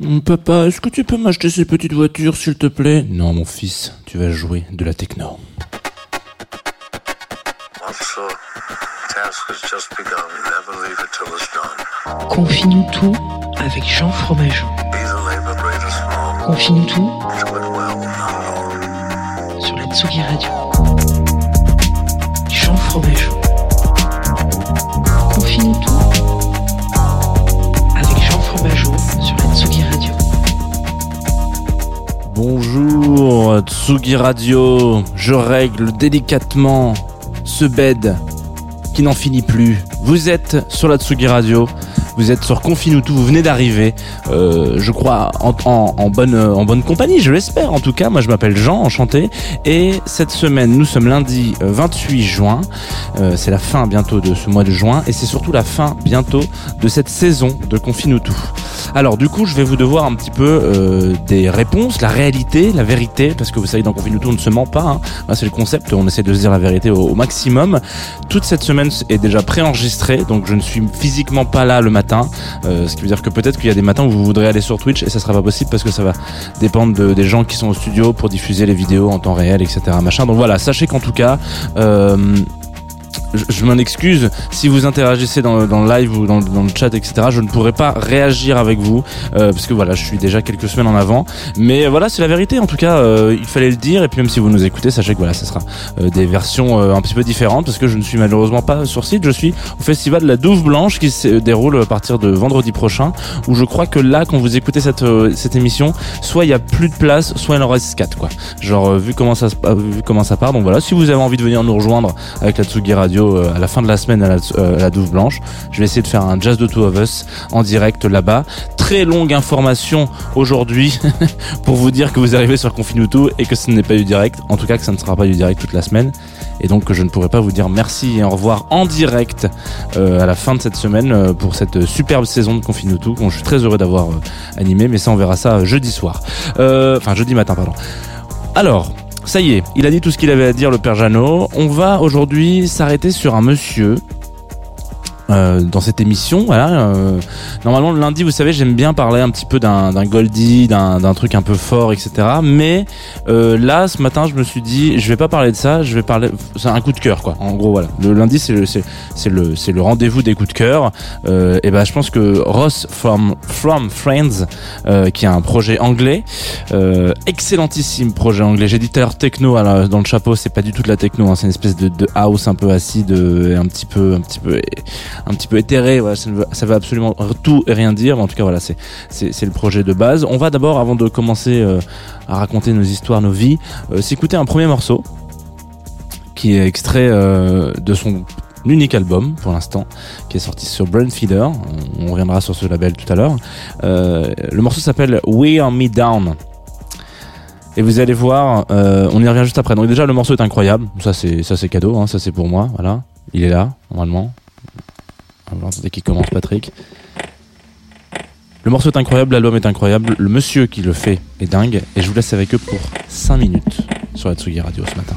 Mon Papa, est-ce que tu peux m'acheter ces petites voitures, s'il te plaît? Non, mon fils, tu vas jouer de la techno. Confie-nous tout avec Jean Fromageau. Confie-nous tout sur la Tsugi Radio. Jean Fromageau. Tsugi Radio. Je règle délicatement ce bed qui n'en finit plus. Vous êtes sur la Tsugi Radio. Vous êtes sur Confine tout, vous venez d'arriver, euh, je crois, en, bonne, en bonne compagnie, je l'espère en tout cas. Moi je m'appelle Jean, enchanté. Et cette semaine, nous sommes lundi euh, 28 juin. Euh, c'est la fin bientôt de ce mois de juin. Et c'est surtout la fin bientôt de cette saison de Confine tout. Alors du coup, je vais vous devoir un petit peu euh, des réponses, la réalité, la vérité, parce que vous savez, dans Confine on ne se ment pas. Hein. C'est le concept, on essaie de se dire la vérité au, maximum. Toute cette semaine est déjà préenregistrée, donc je ne suis physiquement pas là le matin. Euh, ce qui veut dire que peut-être qu'il y a des matins où vous voudrez aller sur Twitch et ça sera pas possible parce que ça va dépendre de- des gens qui sont au studio pour diffuser les vidéos en temps réel, etc. Machin. Donc voilà, sachez qu'en tout cas. Euh, je, m'en excuse. Si vous interagissez dans, le- dans le live ou dans, le- dans le chat etc. je ne pourrai pas réagir avec vous euh, parce que voilà je suis déjà quelques semaines en avant. Mais voilà c'est la vérité en tout cas euh, il fallait le dire. Et puis même si vous nous écoutez sachez que voilà ce sera euh, des versions euh, un petit peu différentes parce que je ne suis malheureusement pas sur site. Je suis au festival de la Douve Blanche qui se déroule à partir de vendredi prochain où je crois que là quand vous écoutez cette, euh, cette émission soit il y a plus de place soit il en reste 4 quoi. Genre euh, vu comment ça vu comment ça part donc voilà si vous avez envie de venir nous rejoindre avec la Tsugi Radio euh, à la fin de la semaine à la, euh, à la Douve Blanche. Je vais essayer de faire un Jazz de Two of Us en direct là-bas. Très longue information aujourd'hui pour vous dire que vous arrivez sur Confinuto et que ce n'est pas du direct. En tout cas que ça ne sera pas du direct toute la semaine. Et donc que je ne pourrai pas vous dire merci et au revoir en direct euh, à la fin de cette semaine pour cette superbe saison de Confinuto. Bon, je suis très heureux d'avoir animé, mais ça on verra ça jeudi soir. Enfin jeudi matin, pardon. Alors, ça y est, il a dit tout ce qu'il avait à dire, le père Jeannot. On va aujourd'hui s'arrêter sur un monsieur. Euh, dans cette émission, voilà. euh, normalement, le lundi, vous savez, j'aime bien parler un petit peu d'un Goldie, d'un truc un peu fort, etc. Mais euh, là, ce matin, je me suis dit, je vais pas parler de ça. Je vais parler. C'est un coup de cœur, quoi. En gros, voilà. Le lundi, c'est le c'est le c'est le rendez-vous des coups de cœur. Euh, et ben, je pense que Ross from from Friends, euh, qui a un projet anglais, excellentissime projet anglais. J'ai dit tout à l'heure techno la- dans le chapeau, c'est pas du tout de la techno, hein, c'est une espèce de, de house un peu acide, et un petit peu, un petit peu, un petit peu éthéré. Ça, ne veut, absolument tout et rien dire. Mais en tout cas, voilà, c'est le projet de base. On va d'abord, avant de commencer euh, à raconter nos histoires, nos vies, euh, s'écouter un premier morceau qui est extrait euh, de son unique album pour l'instant qui est sorti sur Brain Feeder on, reviendra sur ce label tout à l'heure euh, le morceau s'appelle We Are Me Down et vous allez voir, on y revient juste après. Donc déjà le morceau est incroyable, ça c'est ça c'est cadeau, hein, ça c'est pour moi, voilà. Il est là normalement. Dès qu'il commence Patrick. Le morceau est incroyable, l'album est incroyable, le monsieur qui le fait est dingue et je vous laisse avec eux pour 5 minutes sur la Radio ce matin.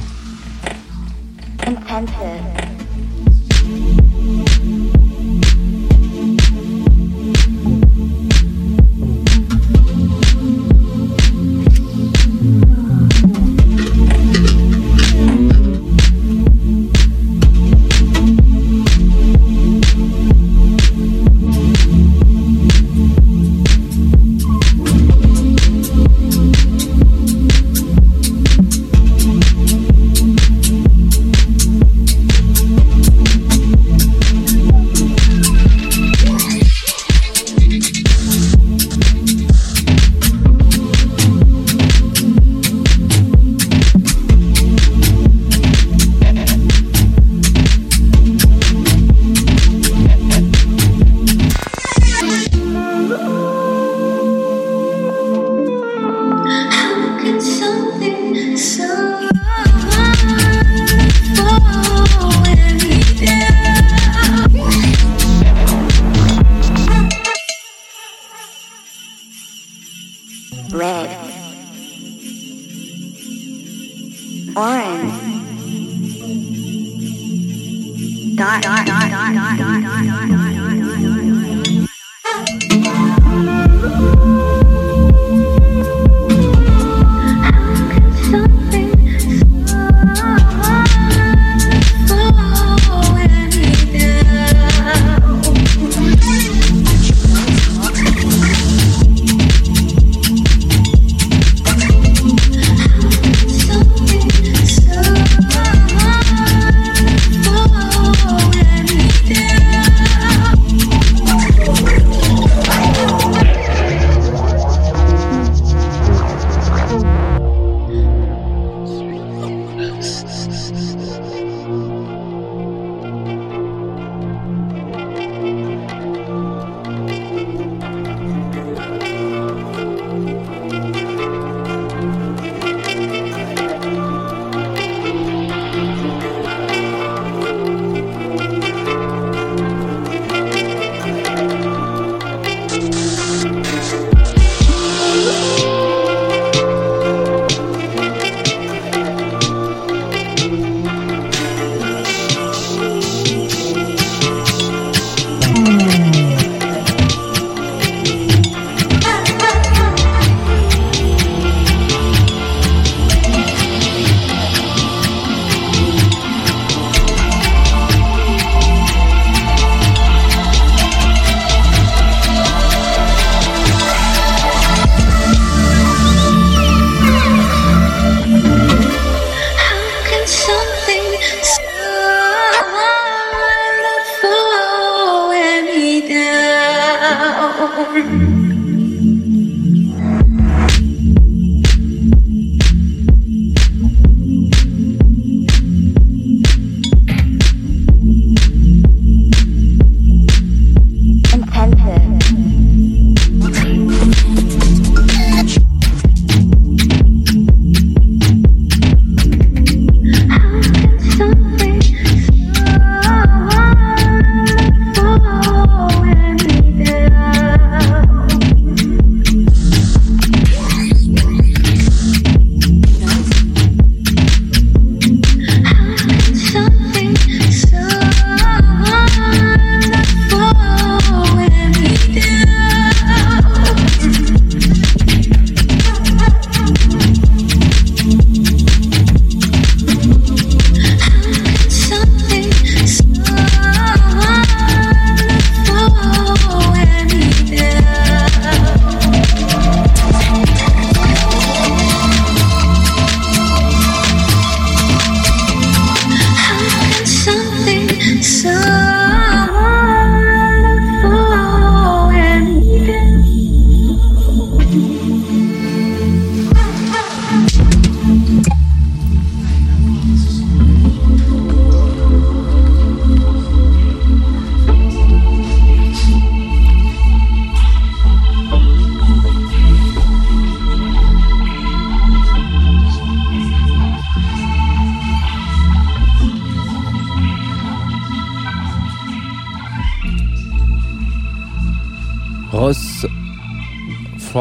Oh,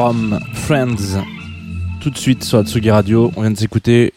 from Friends. Tout de suite sur Atsugi Radio. On vient de s'écouter.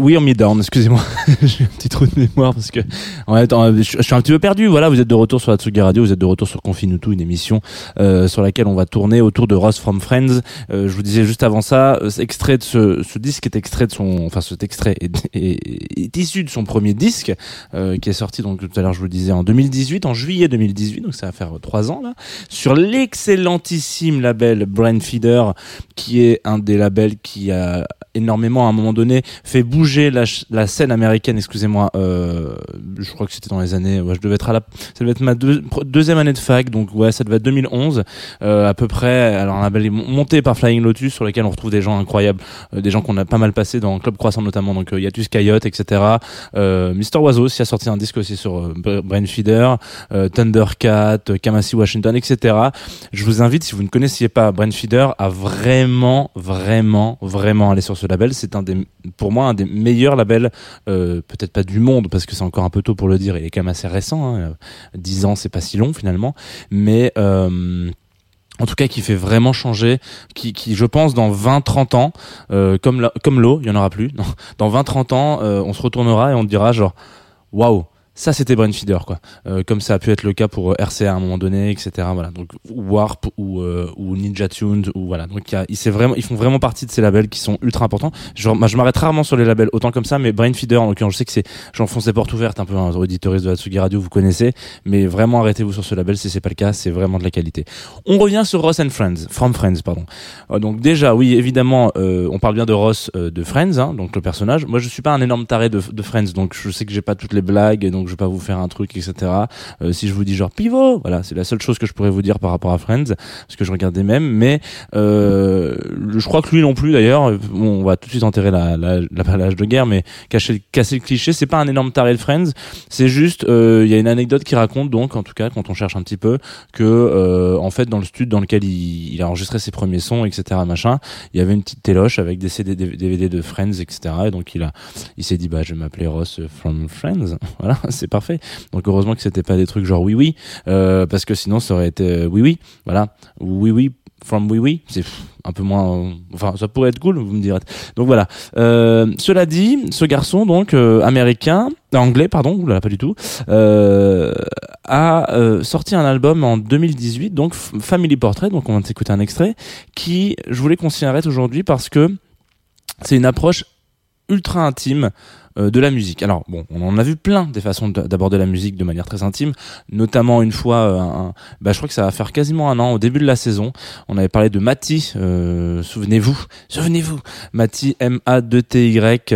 Oui, en me down, excusez-moi. J'ai un petit trou de mémoire parce que en fait, je, suis un petit peu perdu. Voilà, vous êtes de retour sur Atsugi Radio, vous êtes de retour sur Confine tout, une émission euh, sur laquelle on va tourner autour de Ross from Friends. Euh, je vous disais juste avant ça, euh, extrait de ce, ce disque est extrait de son, enfin cet extrait est, est- est issu de son premier disque euh, qui est sorti donc tout à l'heure je vous le disais en 2018, en juillet 2018, donc ça va faire trois ans là, sur l'excellentissime label Brain Feeder, qui est un des labels qui a énormément à un moment donné fait bouger la, la scène américaine excusez-moi euh, je crois que c'était dans les années ouais, je devais être à la ça devait être ma deuxième année de fac donc ouais ça devait être 2011 euh, à peu près alors un label est mon- monté par Flying Lotus sur lequel on retrouve des gens incroyables euh, des gens qu'on a pas mal passé dans Club Croissant notamment donc euh, Yatus Coyote etc euh, Mister Oiseau aussi a sorti un disque aussi sur euh, Bra- Brain Feeder euh, Thundercat Kamasi Washington etc je vous invite si vous ne connaissiez pas Brain Feeder à vraiment vraiment vraiment aller sur ce label. C'est un des pour moi un des meilleurs labels euh, peut-être pas du monde parce que c'est encore un peu tôt pour le dire il est quand même assez récent hein. 10 ans c'est pas si long finalement mais euh, en tout cas qui fait vraiment changer, qui, je pense dans 20-30 ans, euh, comme comme l'eau, il y en aura plus. Dans 20-30 ans, euh, on se retournera et on dira genre, waouh, ça c'était Brainfeeder quoi. Euh, comme ça a pu être le cas pour euh, RCA à un moment donné, etc. Voilà, donc Warp ou euh, ou Ninja Tuned ou voilà. Donc y a, vraiment, ils font vraiment partie de ces labels qui sont ultra importants. Moi, je m'arrête rarement sur les labels autant comme ça, mais Brainfeeder en l'occurrence, je sais que c'est, j'enfonce les portes ouvertes un peu, un auditoriste de la Tsugi Radio, vous connaissez, mais vraiment arrêtez-vous sur ce label si c'est pas le cas, c'est vraiment de la qualité. On revient sur Ross and Friends, From Friends, pardon. Euh, donc déjà, oui, évidemment, euh, on parle bien de Ross de Friends, hein, donc le personnage. Moi, je suis pas un énorme taré de, de Friends, donc je sais que j'ai pas toutes les blagues, je vais pas vous faire un truc, etc. Euh, si je vous dis genre pivot, voilà, c'est la seule chose que je pourrais vous dire par rapport à Friends, parce que je regardais même. Mais euh, je crois que lui non plus, d'ailleurs. euh, Bon, on va tout de suite enterrer la, la, la, la de guerre, mais cacher, casser le cliché, c'est pas un énorme taré de Friends. C'est juste, euh, il y a une anecdote qui raconte donc, en tout cas, quand on cherche un petit peu, que euh, en fait, dans le studio dans lequel il, a enregistré ses premiers sons, etc., machin, il y avait une petite téloche avec des CD, DVD de Friends, etc. Et donc il a, il s'est dit, bah, je vais m'appeler Ross from Friends. Voilà, c'est parfait. Donc heureusement que c'était pas des trucs genre oui oui, euh, parce que sinon ça aurait été euh, oui oui, voilà, ou oui oui. From oui oui, c'est un peu moins. euh, enfin, ça pourrait être cool, vous me direz. Donc voilà. Cela dit, ce garçon donc américain, anglais pardon, oulala, pas du tout, a sorti un album en 2018, donc Family Portrait. Donc on va s'écouter un extrait qui, je voulais qu'on s'y arrête aujourd'hui parce que c'est une approche ultra intime de la musique. Alors bon, on en a vu plein des façons d'aborder la musique de manière très intime, notamment une fois, euh, bah, je crois que ça va faire quasiment un an, au début de la saison, on avait parlé de Mati, euh, souvenez-vous, souvenez-vous, Mati M-A-2-T-Y,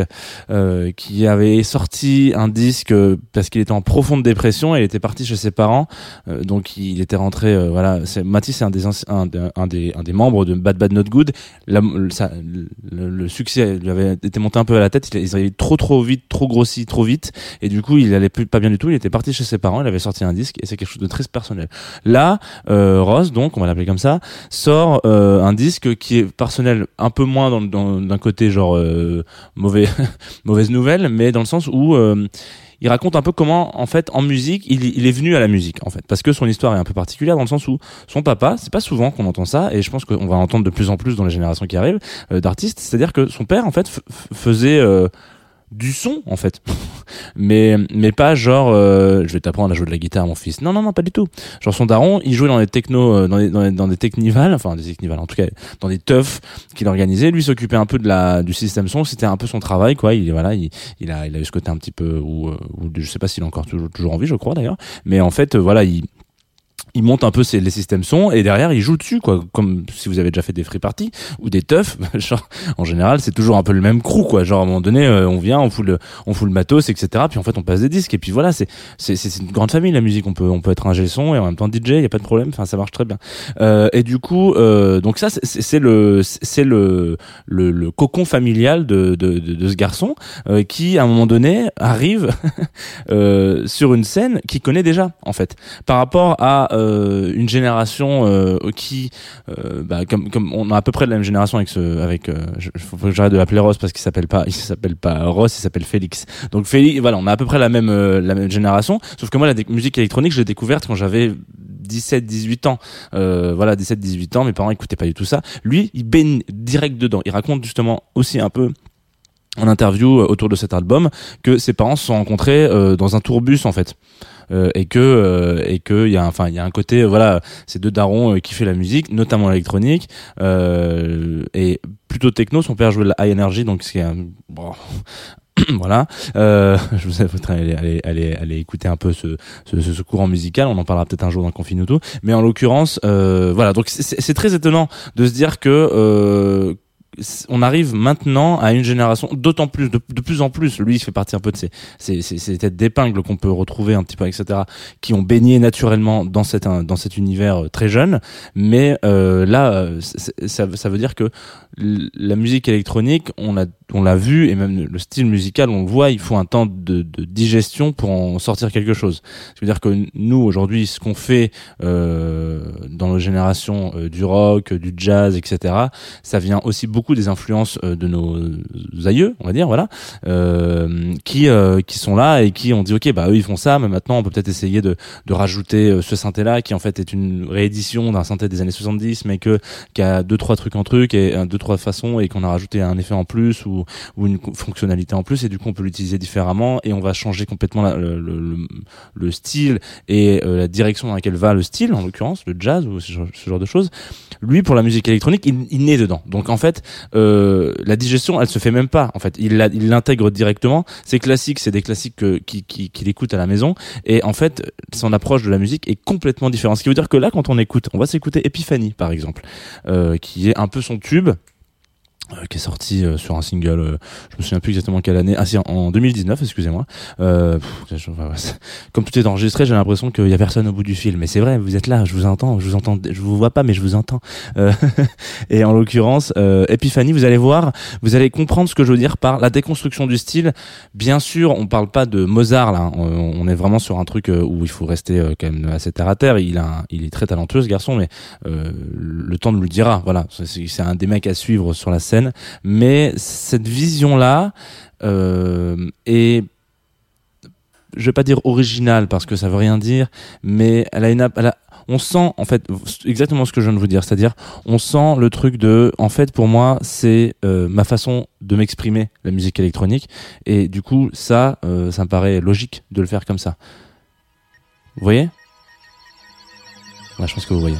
euh, qui avait sorti un disque euh, parce qu'il était en profonde dépression et il était parti chez ses parents, euh, donc il était rentré, euh, voilà, Mati c'est un des, un, de- un des, un des membres de Bad Bad Not Good, ça- le- le succès lui avait été monté un peu à la tête, il, ils avaient trop trop vite, trop grossi, trop vite, et du coup il allait plus, pas bien du tout, il était parti chez ses parents, il avait sorti un disque, et c'est quelque chose de très personnel. Là, euh, Ross, donc on va l'appeler comme ça, sort euh, un disque qui est personnel un peu moins dans, dans- d'un côté genre euh, mauvais, mauvaise nouvelle, mais dans le sens où euh, il raconte un peu comment, en fait, en musique, il, est venu à la musique, en fait, parce que son histoire est un peu particulière dans le sens où son papa, c'est pas souvent qu'on entend ça, et je pense qu'on va entendre de plus en plus dans les générations qui arrivent euh, d'artistes, c'est-à-dire que son père, en fait, faisait euh, du son, en fait, mais mais pas genre, euh, je vais t'apprendre à jouer de la guitare, mon fils. Non, non, non, pas du tout. Genre son daron, il jouait dans des techno, euh, dans des dans dans des technivals, enfin des technivals, en tout cas dans des teufs qu'il organisait. Lui s'occupait un peu de la du système son, c'était un peu son travail, quoi. Il voilà, il, il a il a eu ce côté un petit peu ou euh, je sais pas s'il est encore toujours toujours en vie, je crois d'ailleurs. Mais en fait, euh, voilà, il il monte un peu ses, les systèmes son et derrière il joue dessus quoi. Comme si vous avez déjà fait des free parties ou des teufs en général c'est toujours un peu le même crew quoi. Genre à un moment donné euh, on vient on fout le on fout le matos etc puis en fait on passe des disques. Et puis voilà c'est c'est c'est une grande famille la musique. On peut on peut être un son et en même temps DJ y a pas de problème. Enfin ça marche très bien. Euh, et du coup euh, donc ça c'est- le c'est le, le le cocon familial de de de, de ce garçon euh, qui à un moment donné arrive euh, sur une scène qu'il connaît déjà en fait. Par rapport à euh, une génération euh, qui euh, bah, comme on a à peu près la même génération avec ce avec je, faut que j'arrête de l'appeler Ross parce qu'il s'appelle pas il s'appelle pas Ross il s'appelle Félix. Donc Félix voilà on a à peu près la même la même génération sauf que moi la musique électronique je l'ai découverte quand j'avais 17 18 ans. Voilà 17 18 ans mes parents écoutaient pas du tout ça. Lui il baigne direct dedans. Il raconte justement aussi un peu en interview autour de cet album que ses parents se sont rencontrés dans un tourbus en fait et que euh, et que il y a enfin il y a un côté euh, voilà ces deux darons euh, qui fait la musique notamment l'électronique euh, et plutôt techno son père jouait de la high energy donc c'est un bon voilà. Euh, je vous inviterai à aller, aller, aller, aller écouter un peu ce, ce, ce, courant musical on en parlera peut-être un jour dans Confine ou tout mais en l'occurrence euh, voilà donc c'est très étonnant de se dire que euh, on arrive maintenant à une génération d'autant plus de, plus en plus lui il fait partie un peu de ces ces, ces, ces têtes d'épingle qu'on peut retrouver un petit peu etc qui ont baigné naturellement dans cet dans cet univers euh, très jeune mais euh, là euh, ça, ça veut dire que la musique électronique on l'a on l'a vu et même le style musical on le voit il faut un temps de, de digestion pour en sortir quelque chose je veux dire que nous aujourd'hui ce qu'on fait euh, dans, le, génération euh, du rock, du jazz, etc. Ça vient aussi beaucoup des influences euh, de nos aïeux, on va dire, voilà, euh, qui euh, qui sont là et qui ont dit ok bah eux ils font ça, mais maintenant on peut peut-être essayer de de rajouter euh, ce synthé là qui en fait est une réédition d'un synthé des années 70, mais que qui a deux trois trucs en truc et deux trois façons et qu'on a rajouté un effet en plus ou ou une fonctionnalité en plus et du coup on peut l'utiliser différemment et on va changer complètement le, le, le- le style et la direction dans laquelle va le style en l'occurrence le jazz ou ce genre de choses. Lui pour la musique électronique il, il naît dedans. Donc en fait euh, la digestion elle se fait même pas en fait. Il l'intègre directement. C'est classique c'est des classiques que- qui qu'il écoute à la maison. Et en fait son approche de la musique est complètement différente. Ce qui veut dire que là quand on écoute on va s'écouter Epiphany par exemple euh, qui est un peu son tube euh, qui est sorti euh, sur un single, euh, je me souviens plus exactement quelle année, ah si en 2019, excusez-moi. Euh, comme tout est enregistré, j'ai l'impression qu'il y a personne au bout du fil. Mais c'est vrai, vous êtes là, je vous entends, je vous entends, je vous vois pas, mais je vous entends. Euh, et en l'occurrence, euh, Epiphany, vous allez voir, vous allez comprendre ce que je veux dire par la déconstruction du style. Bien sûr, on parle pas de Mozart là, on, on est vraiment sur un truc où il faut rester quand même assez terre à terre. Il a, un- il est très talentueux ce garçon, mais le temps nous le dira. Voilà, c'est un des mecs à suivre sur la scène. Mais cette vision-là euh, est, je vais pas dire originale parce que ça veut rien dire, mais elle a une, on sent en fait exactement ce que je viens de vous dire, c'est-à-dire on sent le truc de, en fait pour moi c'est euh, ma façon de m'exprimer la musique électronique et du coup ça, euh, ça me paraît logique de le faire comme ça. Vous voyez? Ouais, je pense que vous voyez.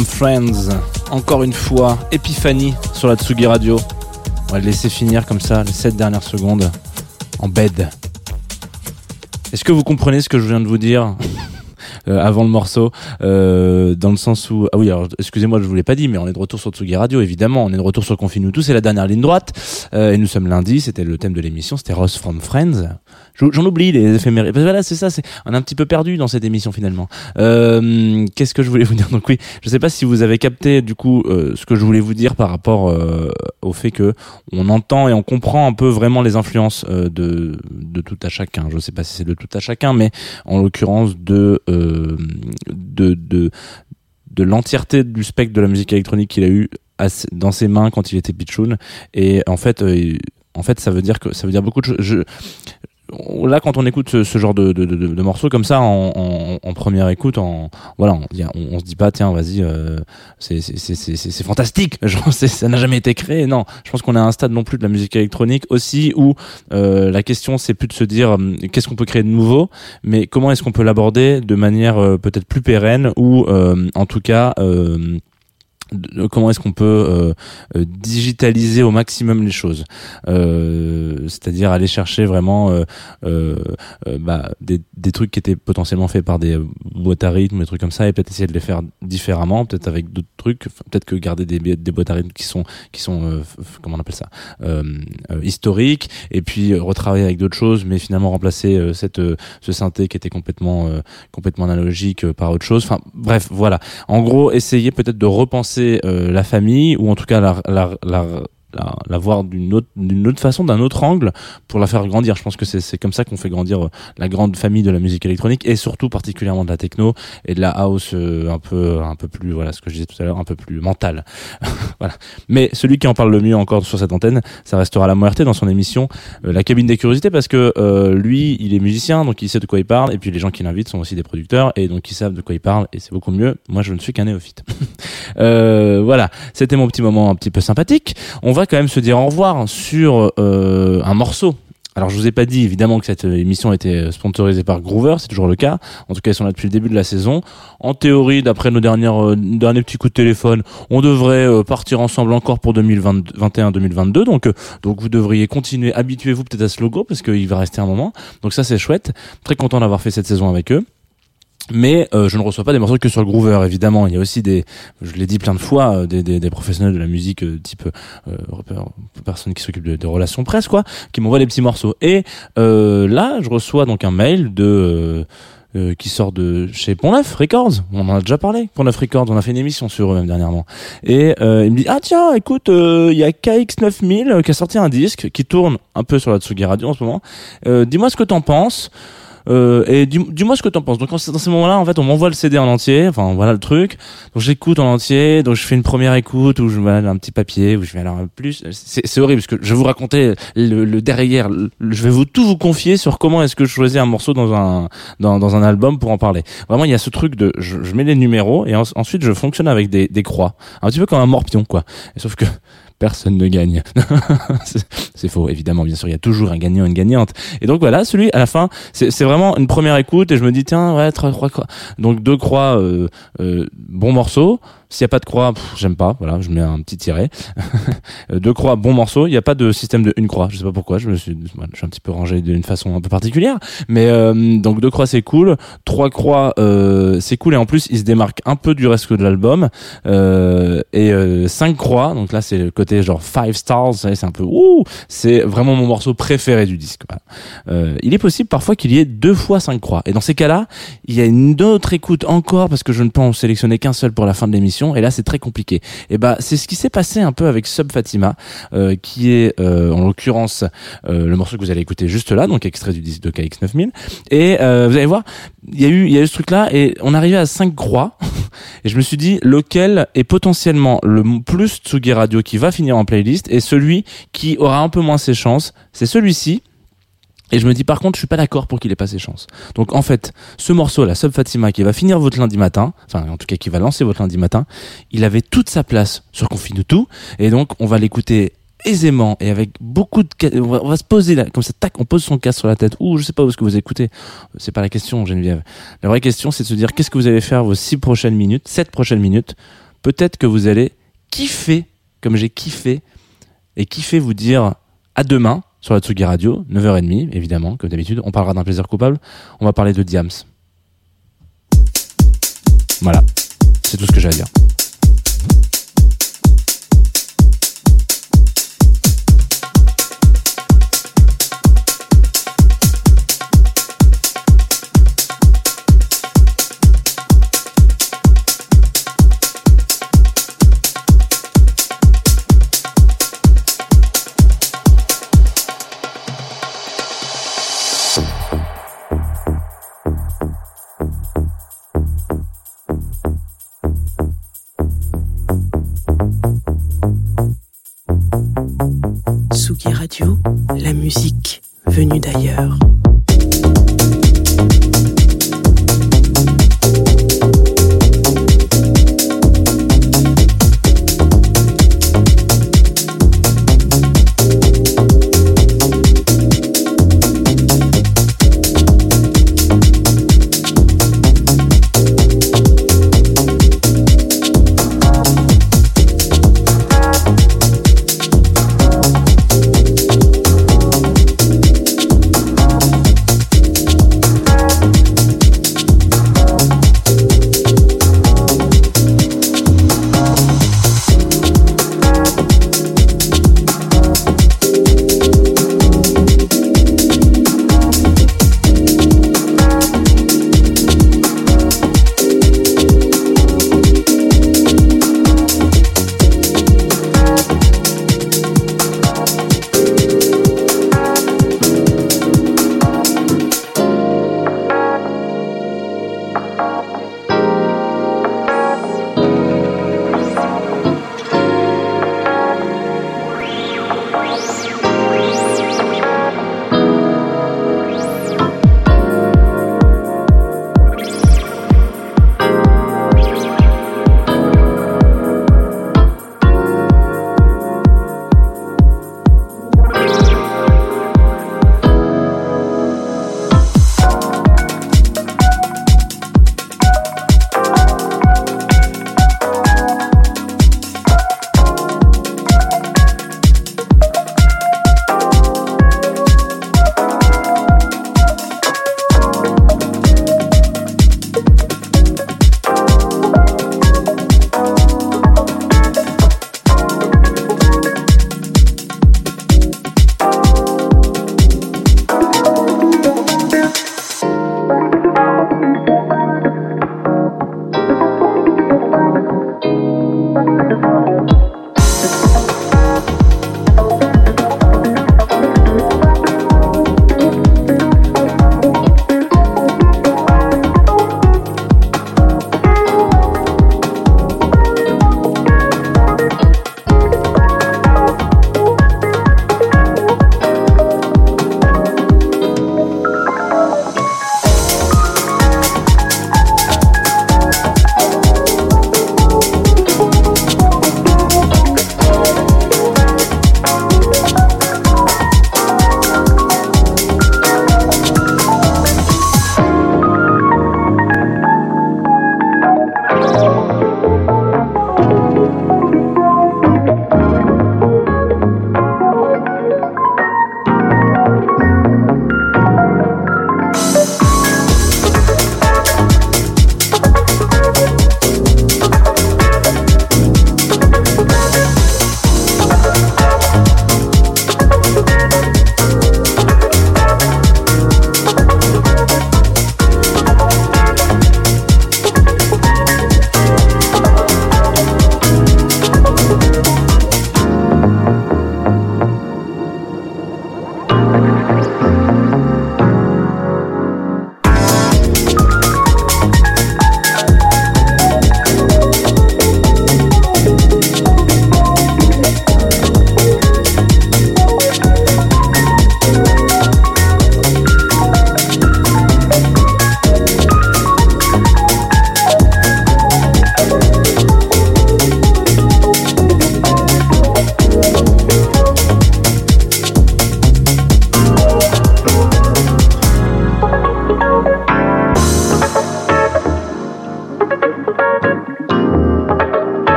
Friends. Encore une fois, Epiphanie sur la Tsugi Radio. On va le laisser finir comme ça, les 7 dernières secondes, en bed. Est-ce que vous comprenez ce que je viens de vous dire euh, avant le morceau, euh, dans le sens où ah oui alors excusez-moi je vous l'ai pas dit mais on est de retour sur Tsugi Radio évidemment on est de retour sur Confine tout c'est la dernière ligne droite euh, et nous sommes lundi c'était le thème de l'émission c'était Ross from Friends J'en oublie les éphémérides. Voilà c'est ça c'est on est un petit peu perdu dans cette émission finalement. Euh, qu'est-ce que je voulais vous dire? Donc oui je sais pas si vous avez capté du coup euh, ce que je voulais vous dire par rapport euh, au fait que on entend et on comprend un peu vraiment les influences euh, de de tout à chacun. Je sais pas si c'est de tout à chacun mais en l'occurrence de de de de l'entièreté du spectre de la musique électronique qu'il a eu dans ses mains quand il était pitchoun. Et en fait en fait ça veut dire que ça veut dire beaucoup de choses là quand on écoute ce, genre de, morceaux comme ça en, première écoute en voilà on, se dit pas tiens vas-y euh, c'est fantastique. Genre ça n'a jamais été créé. Non je pense qu'on est à un stade non plus de la musique électronique aussi où euh, la question c'est plus de se dire hum, qu'est-ce qu'on peut créer de nouveau mais comment est-ce qu'on peut l'aborder de manière euh, peut-être plus pérenne ou euh, en tout cas euh, comment est-ce qu'on peut euh, euh, digitaliser au maximum les choses. Euh, c'est-à-dire aller chercher vraiment euh, euh, euh, bah, des, des trucs qui étaient potentiellement faits par des boîtes à rythme des trucs comme ça et peut-être essayer de les faire différemment peut-être avec d'autres trucs. Peut-être que garder des, des boîtes à rythme qui sont qui sont comment on appelle ça historiques et puis retravailler avec d'autres choses mais finalement remplacer cette ce synthé qui était complètement complètement analogique par autre chose. Enfin bref voilà. En gros, essayer peut-être de repenser euh, la famille ou en tout cas la, la, la, la, voir d'une autre, d'une autre façon, d'un autre angle pour la faire grandir. Je pense que c'est, c'est comme ça qu'on fait grandir euh, la grande famille de la musique électronique et surtout particulièrement de la techno et de la house euh, un peu, un peu plus, voilà ce que je disais tout à l'heure, un peu plus mentale. voilà. Mais celui qui en parle le mieux encore sur cette antenne, ça restera la Muerte dans son émission euh, La cabine des curiosités parce que euh, lui, il est musicien donc il sait de quoi il parle et puis les gens qui l'invitent sont aussi des producteurs et donc ils savent de quoi ils parlent et c'est beaucoup mieux. Moi, je ne suis qu'un néophyte. Euh, voilà, c'était mon petit moment un petit peu sympathique. On va quand même se dire au revoir sur euh, un morceau. Alors je vous ai pas dit évidemment que cette euh, émission était sponsorisée par Groover, c'est toujours le cas. En tout cas, ils sont là depuis le début de la saison. En théorie, d'après nos dernières euh, derniers petits coups de téléphone, on devrait euh, partir ensemble encore pour 2021-2022. Donc euh, donc vous devriez continuer. Habituez-vous peut-être à ce logo parce qu'il va rester un moment. Donc ça c'est chouette. Très content d'avoir fait cette saison avec eux. Mais euh, je ne reçois pas des morceaux que sur le Groover, évidemment. Il y a aussi des, je l'ai dit plein de fois, euh, des, des, des professionnels de la musique euh, type euh, personnes qui s'occupent de, de relations presse, quoi, qui m'envoient des petits morceaux. Et euh, là, je reçois donc un mail de euh, euh, qui sort de chez Pont Neuf Records. On en a déjà parlé. Pont Neuf Records, on a fait une émission sur eux même dernièrement. Et euh, il me dit ah tiens, écoute, il y a KX9000 euh, qui a sorti un disque qui tourne un peu sur la Tsugi Radio en ce moment. Dis-moi ce que t'en penses. Euh, et dis- dis-moi ce que t'en penses. Donc dans ces moments-là, en fait, on m'envoie le CD en entier. Enfin, voilà le truc. Donc j'écoute en entier. Donc je fais une première écoute où je voilà, un petit papier où je vais alors plus. C'est, horrible parce que je vais vous raconter le, le derrière. Je vais vous tout vous confier sur comment est-ce que je choisis un morceau dans un dans, dans un album pour en parler. Vraiment, il y a ce truc de je, je mets les numéros et en- ensuite je fonctionne avec des, des croix. Un petit peu comme un morpion, quoi. Sauf que personne ne gagne. c'est faux, évidemment, bien sûr, il y a toujours un gagnant une gagnante. Et donc voilà, celui à la fin, c'est vraiment une première écoute et je me dis tiens, ouais, trois, trois croix. Donc deux croix, euh, euh, bon morceau. S'il y a pas de croix, j'aime pas. Voilà, je mets un petit tiret. Deux croix, bon morceau. Il n'y a pas de système de une croix. Je sais pas pourquoi. Je me suis, je suis un petit peu rangé d'une façon un peu particulière. Mais euh, donc deux croix, c'est cool. Trois croix, euh, c'est cool et en plus, il se démarque un peu du reste de l'album. Euh, et euh, cinq croix. Donc là, c'est le côté genre five stars. C'est un peu ouh. C'est vraiment mon morceau préféré du disque. Voilà. Euh, il est possible parfois qu'il y ait deux fois cinq croix. Et dans ces cas-là, il y a une autre écoute encore parce que je ne peux en sélectionner qu'un seul pour la fin de l'émission. Et là, c'est très compliqué. Et bah, c'est ce qui s'est passé un peu avec Sub Fatima, euh, qui est euh, en l'occurrence euh, le morceau que vous allez écouter juste là, donc extrait du disque de KX9000. Et euh, vous allez voir, il y a eu, il y a eu ce truc-là et on arrivait à cinq croix. Et je me suis dit, lequel est potentiellement le plus Tsugi Radio qui va finir en playlist et celui qui aura un peu moins ses chances, c'est celui-ci. Et je me dis par contre, je suis pas d'accord pour qu'il ait pas ses chances. Donc en fait, ce morceau, la Sub Fatima, qui va finir votre lundi matin, enfin en tout cas qui va lancer votre lundi matin, il avait toute sa place sur Confine tout, et donc on va l'écouter aisément et avec beaucoup de on va, on va se poser là comme ça tac on pose son casque sur la tête. Ou je sais pas où est-ce que vous écoutez. C'est pas la question Geneviève. La vraie question c'est de se dire qu'est-ce que vous allez faire vos six prochaines minutes sept prochaines minutes? Peut-être que vous allez kiffer comme j'ai kiffé et kiffer vous dire à demain sur la Tsugi Radio 9h30 évidemment comme d'habitude. On parlera d'un plaisir coupable. On va parler de Diams. Voilà. C'est tout ce que j'ai à dire